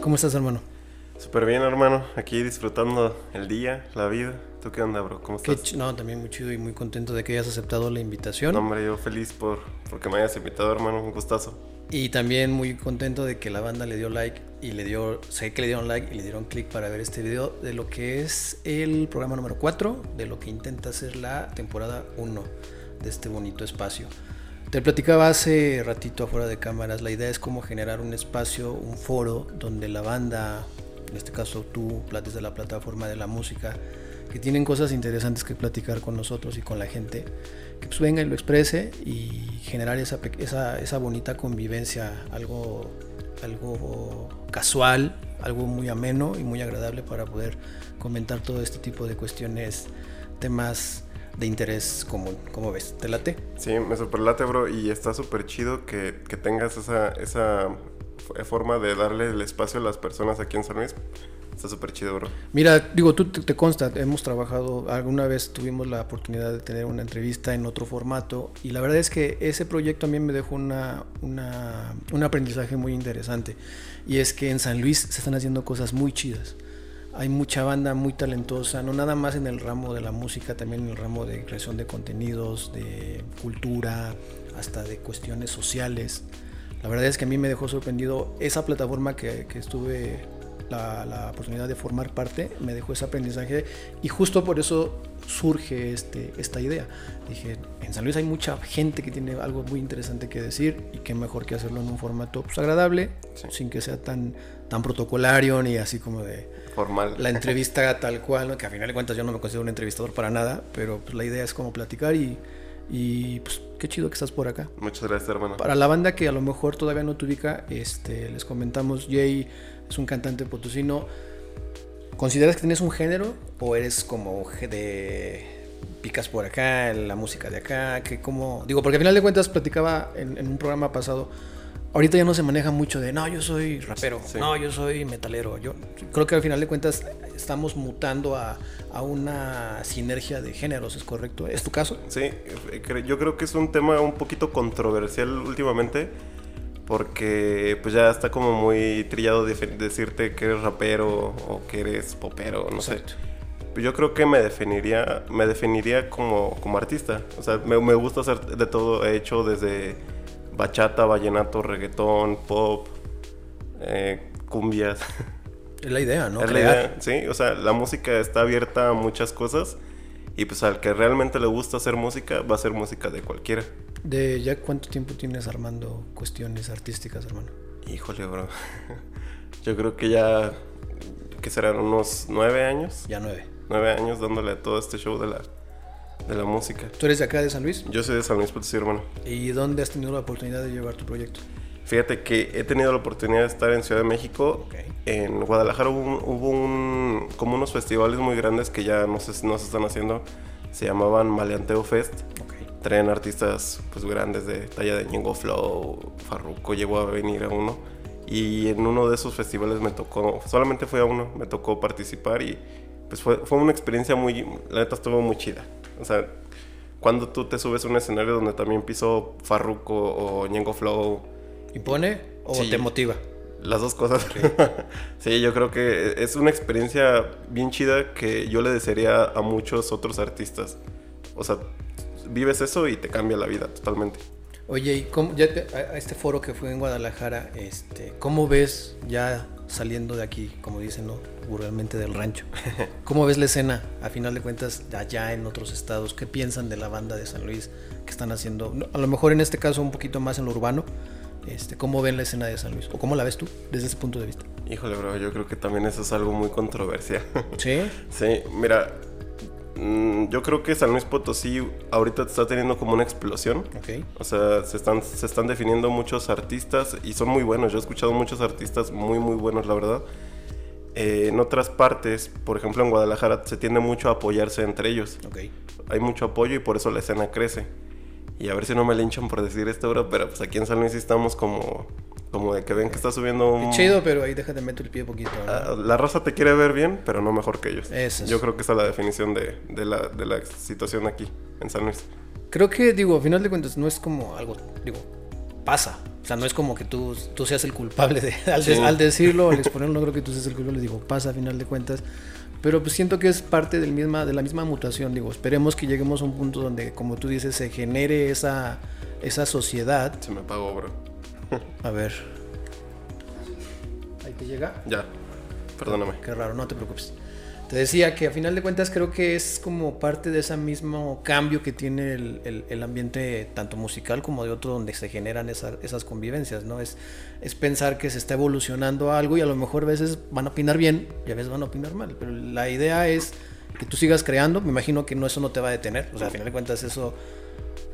¿Cómo estás, hermano? Súper bien, hermano. Aquí disfrutando el día, la vida. ¿Tú qué onda, bro? ¿Cómo estás? no, también muy chido y muy contento de que hayas aceptado la invitación. No, hombre, yo feliz por porque me hayas invitado, hermano. Un gustazo. Y también muy contento de que la banda le dio like y le dio, sé que le dieron like y le dieron click para ver este video de lo que es el programa número 4, de lo que intenta ser la temporada 1 de este bonito espacio. Te platicaba hace ratito afuera de cámaras, la idea es cómo generar un espacio, un foro donde la banda, en este caso tú, desde la plataforma de la música, que tienen cosas interesantes que platicar con nosotros y con la gente, que pues venga y lo exprese y generar esa, esa, esa bonita convivencia, algo casual, algo muy ameno y muy agradable para poder comentar todo este tipo de cuestiones, temas de interés común. ¿Cómo ves? ¿Te late? Sí, me super late, bro. Y está súper chido que, que, tengas esa, esa forma de darle el espacio a las personas aquí en San Luis. Está súper chido, bro. Mira, digo, tú te, consta, hemos trabajado, alguna vez tuvimos la oportunidad de tener una entrevista en otro formato y la verdad es que ese proyecto también me dejó una, una, un aprendizaje muy interesante y es que en San Luis se están haciendo cosas muy chidas hay mucha banda muy talentosa, no nada más en el ramo de la música, también en el ramo de creación de contenidos, de cultura, hasta de cuestiones sociales. La verdad es que a mí me dejó sorprendido esa plataforma que, estuve la, la, oportunidad de formar parte, me dejó ese aprendizaje y justo por eso surge este, esta idea. Dije, en San Luis hay mucha gente que tiene algo muy interesante que decir y qué mejor que hacerlo en un formato pues, agradable, sin que sea tan, tan protocolario ni así como de formal. La entrevista tal cual, que a final de cuentas yo no me considero un entrevistador para nada, pero pues, la idea es como platicar y, y pues qué chido que estás por acá. Muchas gracias, hermano. Para la banda que a lo mejor todavía no te ubica, este, les comentamos, Jay es un cantante potosino. ¿Consideras que tienes un género o eres como de picas por acá, la música de acá? Que como digo, porque al final de cuentas platicaba en, en un programa pasado ahorita ya no se maneja mucho de, no, yo soy rapero, no, yo soy metalero. Yo creo que al final de cuentas estamos mutando a, una sinergia de géneros, ¿es correcto? ¿Es tu caso? Sí, yo creo que es un tema un poquito controversial últimamente. Porque pues ya está como muy trillado decirte que eres rapero o que eres popero, no sé. Yo creo que me definiría, me definiría como, como artista. O sea, me, me gusta hacer de todo. He hecho desde bachata, vallenato, reggaetón, pop, eh, cumbias. Es la idea, ¿no? Es la idea, sí. O sea, la música está abierta a muchas cosas y pues al que realmente le gusta hacer música, va a ser música de cualquiera. ¿De ya cuánto tiempo tienes armando cuestiones artísticas, hermano? Híjole, bro. Yo creo que ya, que serán unos nueve años. Ya nueve. Nueve años dándole a todo este show de la, de la música. ¿Tú eres de acá de San Luis? Yo soy de San Luis Potosí, hermano. ¿Y dónde has tenido la oportunidad de llevar tu proyecto? Fíjate que he tenido la oportunidad de estar en Ciudad de México. En Guadalajara hubo, un, como unos festivales muy grandes que ya no se, no se están haciendo. Se llamaban Maleanteo Fest. Traen artistas pues grandes de talla de Ñengo Flow, Farruko llegó a venir a uno. Y en uno de esos festivales me tocó, solamente fue a uno, me tocó participar y pues fue, fue una experiencia muy, la neta estuvo muy chida. O sea, cuando tú te subes a un escenario donde también piso Farruko o Ñengo Flow. ¿Impone o te motiva? Las dos cosas. sí, yo creo que es una experiencia bien chida que yo le desearía a muchos otros artistas. O sea, vives eso y te cambia la vida totalmente. Oye, ¿y cómo, ya a este foro que fue en Guadalajara, este, ¿cómo ves ya saliendo de aquí, como dicen, ¿no? Burgalmente del rancho. ¿Cómo ves la escena, a final de cuentas, allá en otros estados? ¿Qué piensan de la banda de San Luis que están haciendo? A lo mejor en este caso un poquito más en lo urbano. Este, ¿Cómo ven la escena de San Luis? ¿O cómo la ves tú desde ese punto de vista? Híjole, bro, yo creo que también eso es algo muy controversial. ¿Sí? sí, mira, yo creo que San Luis Potosí ahorita está teniendo como una explosión. O sea, se están, se están definiendo muchos artistas y son muy buenos. Yo he escuchado muchos artistas muy, muy buenos, la verdad. Eh, en otras partes, por ejemplo en Guadalajara, se tiende mucho a apoyarse entre ellos. Hay mucho apoyo y por eso la escena crece. Y a ver si no me linchan por decir esto ahora, pero pues aquí en San Luis estamos como como de que ven que está subiendo un... chido, pero ahí déjate meter el pie poquito. Ah, la raza te quiere ver bien, pero no mejor que ellos. Yo creo que esa es la definición de, la, de la situación aquí, en San Luis. Creo que, digo, a final de cuentas, no es como algo, digo, pasa. sea, no es como que tú, tú seas el culpable de, al, decirlo, al exponerlo, no creo que tú seas el culpable, digo, pasa a final de cuentas. Pero pues siento que es parte del misma, de la misma mutación, digo, esperemos que lleguemos a un punto donde, como tú dices, se genere esa, esa sociedad. Se me apagó, bro. A ver. ¿Ahí te llega? Ya, perdóname. Qué raro, no te preocupes. Te decía que a final de cuentas creo que es como parte de ese mismo cambio que tiene el, ambiente tanto musical como de otro donde se generan esas convivencias, ¿no? Es, es pensar que se está evolucionando algo y a lo mejor a veces van a opinar bien y a veces van a opinar mal, pero la idea es que tú sigas creando, me imagino que no eso no te va a detener, o sea, a final de cuentas eso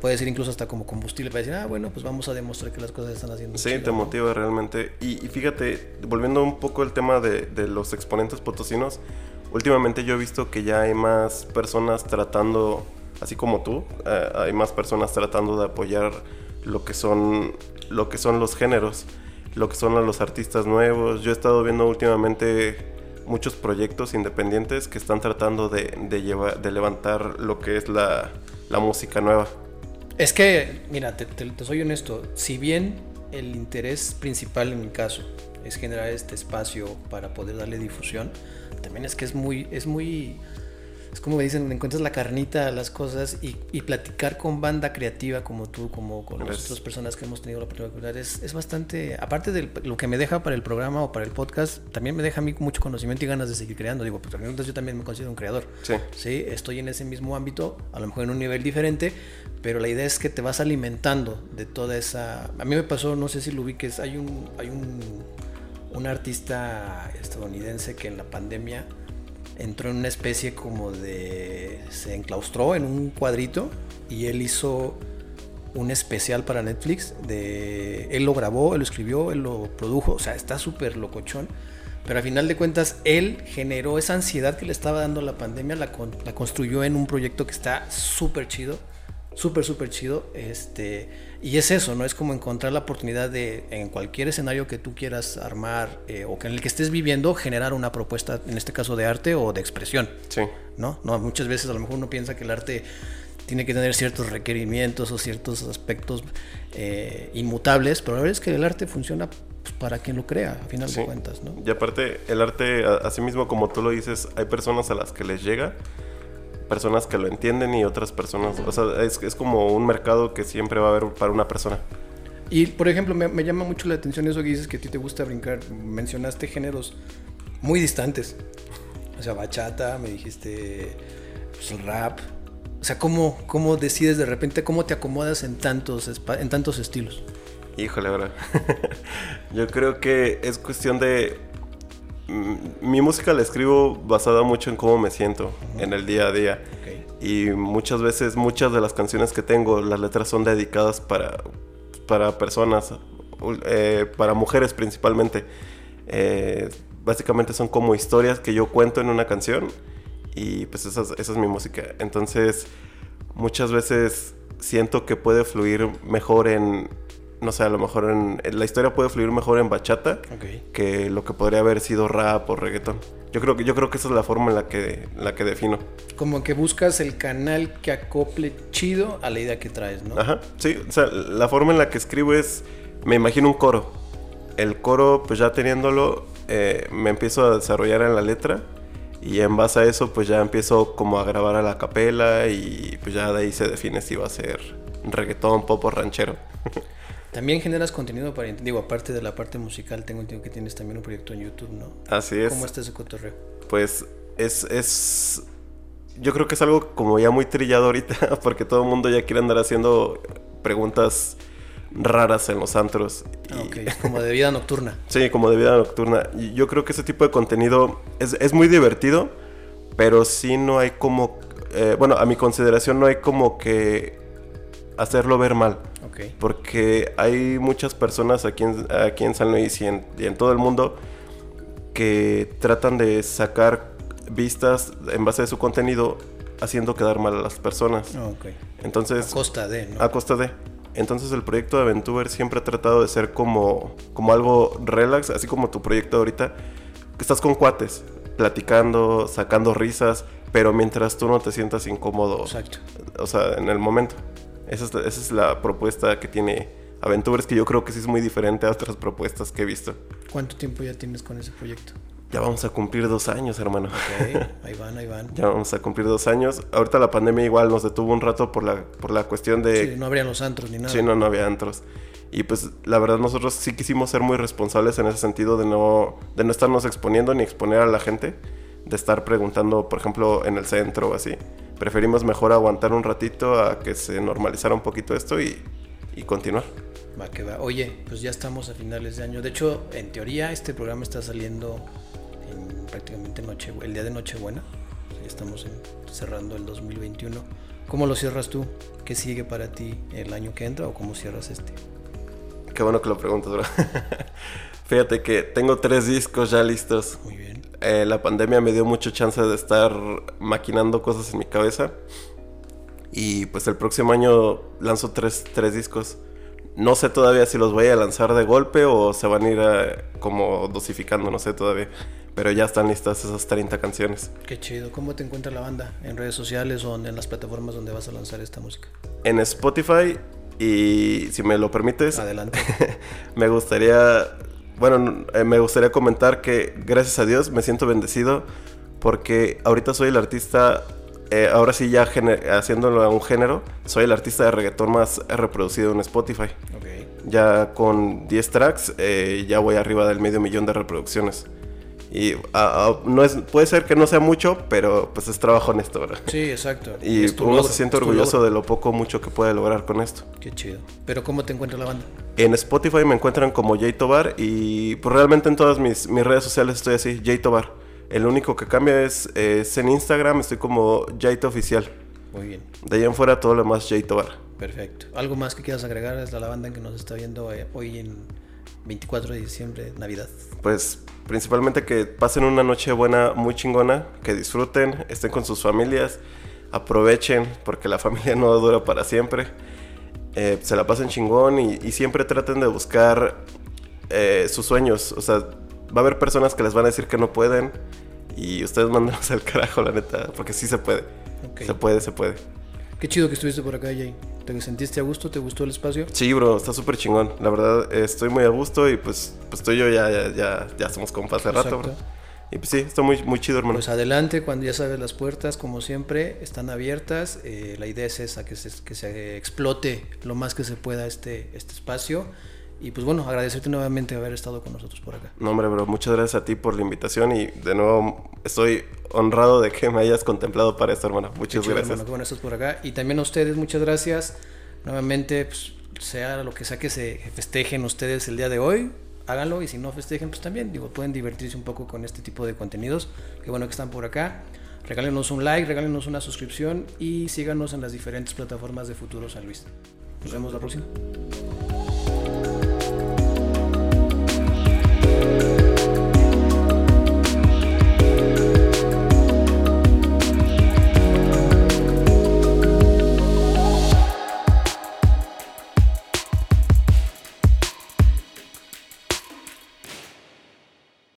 puede ser incluso hasta como combustible para decir, ah, bueno, pues vamos a demostrar que las cosas están haciendo. Sí, te motiva realmente. Y, fíjate, volviendo un poco al tema de, de los exponentes potosinos, últimamente yo he visto que ya hay más personas tratando, así como tú, eh, hay más personas tratando de apoyar lo que son lo que son los géneros, lo que son los artistas nuevos. Yo he estado viendo últimamente muchos proyectos independientes que están tratando de, llevar, de levantar lo que es la, música nueva. Es que, mira, te, soy honesto, si bien el interés principal en mi caso es generar este espacio para poder darle difusión, también es que es muy, es muy, es como me dicen, encuentras la carnita a las cosas y, platicar con banda creativa como tú, como con las otras personas que hemos tenido la oportunidad, es, es bastante, aparte de lo que me deja para el programa o para el podcast, también me deja a mí mucho conocimiento y ganas de seguir creando. Digo, pues yo también me considero un creador. Sí. Sí, estoy en ese mismo ámbito, a lo mejor en un nivel diferente, pero la idea es que te vas alimentando de toda esa... A mí me pasó, no sé si lo ubiques, hay un... Hay un un artista estadounidense que en la pandemia entró en una especie como de... se enclaustró en un cuadrito y él hizo un especial para Netflix de... Él lo grabó, él lo escribió, él lo produjo, o sea, está súper locochón. Pero al final de cuentas, él generó esa ansiedad que le estaba dando la pandemia, la, la construyó en un proyecto que está súper chido súper, súper chido. Este, y es eso, ¿no? Es como encontrar la oportunidad de, en cualquier escenario que tú quieras armar eh, o que en el que estés viviendo, generar una propuesta, en este caso de arte o de expresión. Sí. ¿No? no Muchas veces a lo mejor uno piensa que el arte tiene que tener ciertos requerimientos o ciertos aspectos eh, inmutables, pero la verdad es que el arte funciona pues, para quien lo crea, a final de cuentas, ¿no? Y aparte, el arte, así mismo como tú lo dices, hay personas a las que les llega personas que lo entienden y otras personas, o sea, es, es como un mercado que siempre va a haber para una persona. Y por ejemplo, me, me, llama mucho la atención eso que dices que a ti te gusta brincar. Mencionaste géneros muy distantes. O sea, bachata, me dijiste pues, rap. O sea, ¿cómo, ¿cómo decides de repente, cómo te acomodas en tantos, en tantos estilos? Híjole, verdad. Yo creo que es cuestión de mi música la escribo basada mucho en cómo me siento en el día a día. Y muchas veces, muchas de las canciones que tengo, las letras son dedicadas para, para personas, eh, para mujeres principalmente. Eh, básicamente son como historias que yo cuento en una canción y pues esa es mi música. Entonces, muchas veces siento que puede fluir mejor en, no sé, a lo mejor en, la historia puede fluir mejor en bachata que lo que podría haber sido rap o reggaetón. Yo creo que yo creo que esa es la forma en la que la que defino. Como que buscas el canal que acople chido a la idea que traes, ¿no? Ajá. Sí, o sea, la forma en la que escribo es me imagino un coro. El coro, pues ya teniéndolo, eh, me empiezo a desarrollar en la letra y en base a eso, pues ya empiezo como a grabar a la capela y pues ya de ahí se define si va a ser reggaetón, pop o ranchero. También generas contenido para, digo, aparte de la parte musical, tengo entendido que tienes también un proyecto en YouTube, ¿no? Así es. ¿Cómo está ese cotorreo? Pues es, es, yo creo que es algo como ya muy trillado ahorita, porque todo el mundo ya quiere andar haciendo preguntas raras en los antros. Ah, ok, como de vida nocturna. sí, como de vida nocturna. Y yo creo que ese tipo de contenido es, es muy divertido, pero sí no hay como, eh, bueno, a mi consideración no hay como que hacerlo ver mal. Porque hay muchas personas aquí en, aquí en San Luis y en, todo el mundo que tratan de sacar vistas en base a su contenido haciendo quedar mal a las personas. Ah, Entonces, a costa de, ¿no? A costa de. Entonces el proyecto de Aventuber siempre ha tratado de ser como, como algo relax, así como tu proyecto ahorita, que estás con cuates, platicando, sacando risas, pero mientras tú no te sientas incómodo. Exacto. O sea, en el momento. Esa es, la, propuesta que tiene aventuras que yo creo que sí es muy diferente a otras propuestas que he visto. ¿Cuánto tiempo ya tienes con ese proyecto? Ya vamos a cumplir dos años, hermano. Ok, ahí van, ahí van. ya vamos a cumplir dos años. Ahorita la pandemia igual nos detuvo un rato por la, por la cuestión de... Sí, no habrían los antros ni nada. Sí, no, no había antros. Y pues la verdad nosotros sí quisimos ser muy responsables en ese sentido de no, de no estarnos exponiendo ni exponer a la gente, de estar preguntando, por ejemplo, en el centro o así. Preferimos mejor aguantar un ratito a que se normalizara un poquito esto y, y continuar. Va que va. Oye, pues ya estamos a finales de año. De hecho, en teoría este programa está saliendo en prácticamente noche, el día de Nochebuena. Estamos en- cerrando el 2021. ¿Cómo lo cierras tú? ¿Qué sigue para ti el año que entra o cómo cierras este? Qué bueno que lo preguntas, bro. Fíjate que tengo tres discos ya listos. Muy bien. Eh, la pandemia me dio mucho chance de estar maquinando cosas en mi cabeza. Y pues el próximo año lanzo tres, tres discos. No sé todavía si los voy a lanzar de golpe o se van a ir eh, como dosificando, no sé todavía. Pero ya están listas esas 30 canciones. Qué chido. ¿Cómo te encuentra la banda? ¿En redes sociales o en las plataformas donde vas a lanzar esta música? En Spotify y si me lo permites, Adelante. me gustaría, bueno, eh, me gustaría comentar que gracias a Dios me siento bendecido porque ahorita soy el artista, eh, ahora sí ya haciéndolo a un género, soy el artista de reggaetón más reproducido en Spotify. ok. Ya con 10 tracks, eh, ya voy arriba del medio millón de reproducciones. Y ah, ah, no es, puede ser que no sea mucho, pero pues es trabajo honesto, ¿verdad? Sí, exacto. Y uno se siente orgulloso de lo poco mucho que puede lograr con esto. Qué chido. Pero ¿cómo te encuentra la banda? En Spotify me encuentran como Jay Tobar y pues realmente en todas mis, mis redes sociales estoy así, Jay Tobar. El único que cambia es, es en Instagram, estoy como Jayto Oficial. Muy bien. De ahí en fuera todo lo demás Jay Tobar. Perfecto. ¿Algo más que quieras agregar a la banda que nos está viendo eh, hoy en 24 de diciembre, Navidad? Pues principalmente que pasen una noche buena, muy chingona, que disfruten, estén con sus familias, aprovechen, porque la familia no dura para siempre. Eh, se la pasen chingón y, y siempre traten de buscar eh, sus sueños. O sea, va a haber personas que les van a decir que no pueden y ustedes mándenlos al carajo, la neta, porque sí se puede. Se puede, se puede. Qué chido que estuviste por acá, Jay. ¿Te sentiste a gusto? ¿Te gustó el espacio? Sí, bro, está súper chingón. La verdad, eh, estoy muy a gusto y pues, pues tú y yo ya, ya, ya, ya somos compas hace rato, bro. Y pues sí, está muy, muy chido, hermano. Pues adelante, cuando ya sabes las puertas, como siempre, están abiertas. Eh, la idea es esa, que se, que se explote lo más que se pueda este, este espacio. Y pues bueno, agradecerte nuevamente haber estado con nosotros por acá. No, hombre, bro, muchas gracias a ti por la invitación y de nuevo estoy honrado de que me hayas contemplado para esto, hermano. Muchas Qué chido, gracias. hermano, bueno estás por acá. Y también a ustedes, muchas gracias. Nuevamente, pues, sea lo que sea que se festejen ustedes el día de hoy, háganlo. Y si no festejen, pues también, digo, pueden divertirse un poco con este tipo de contenidos. Qué bueno que están por acá. Regálenos un like, regálenos una suscripción y síganos en las diferentes plataformas de Futuro San Luis. Nos vemos la próxima.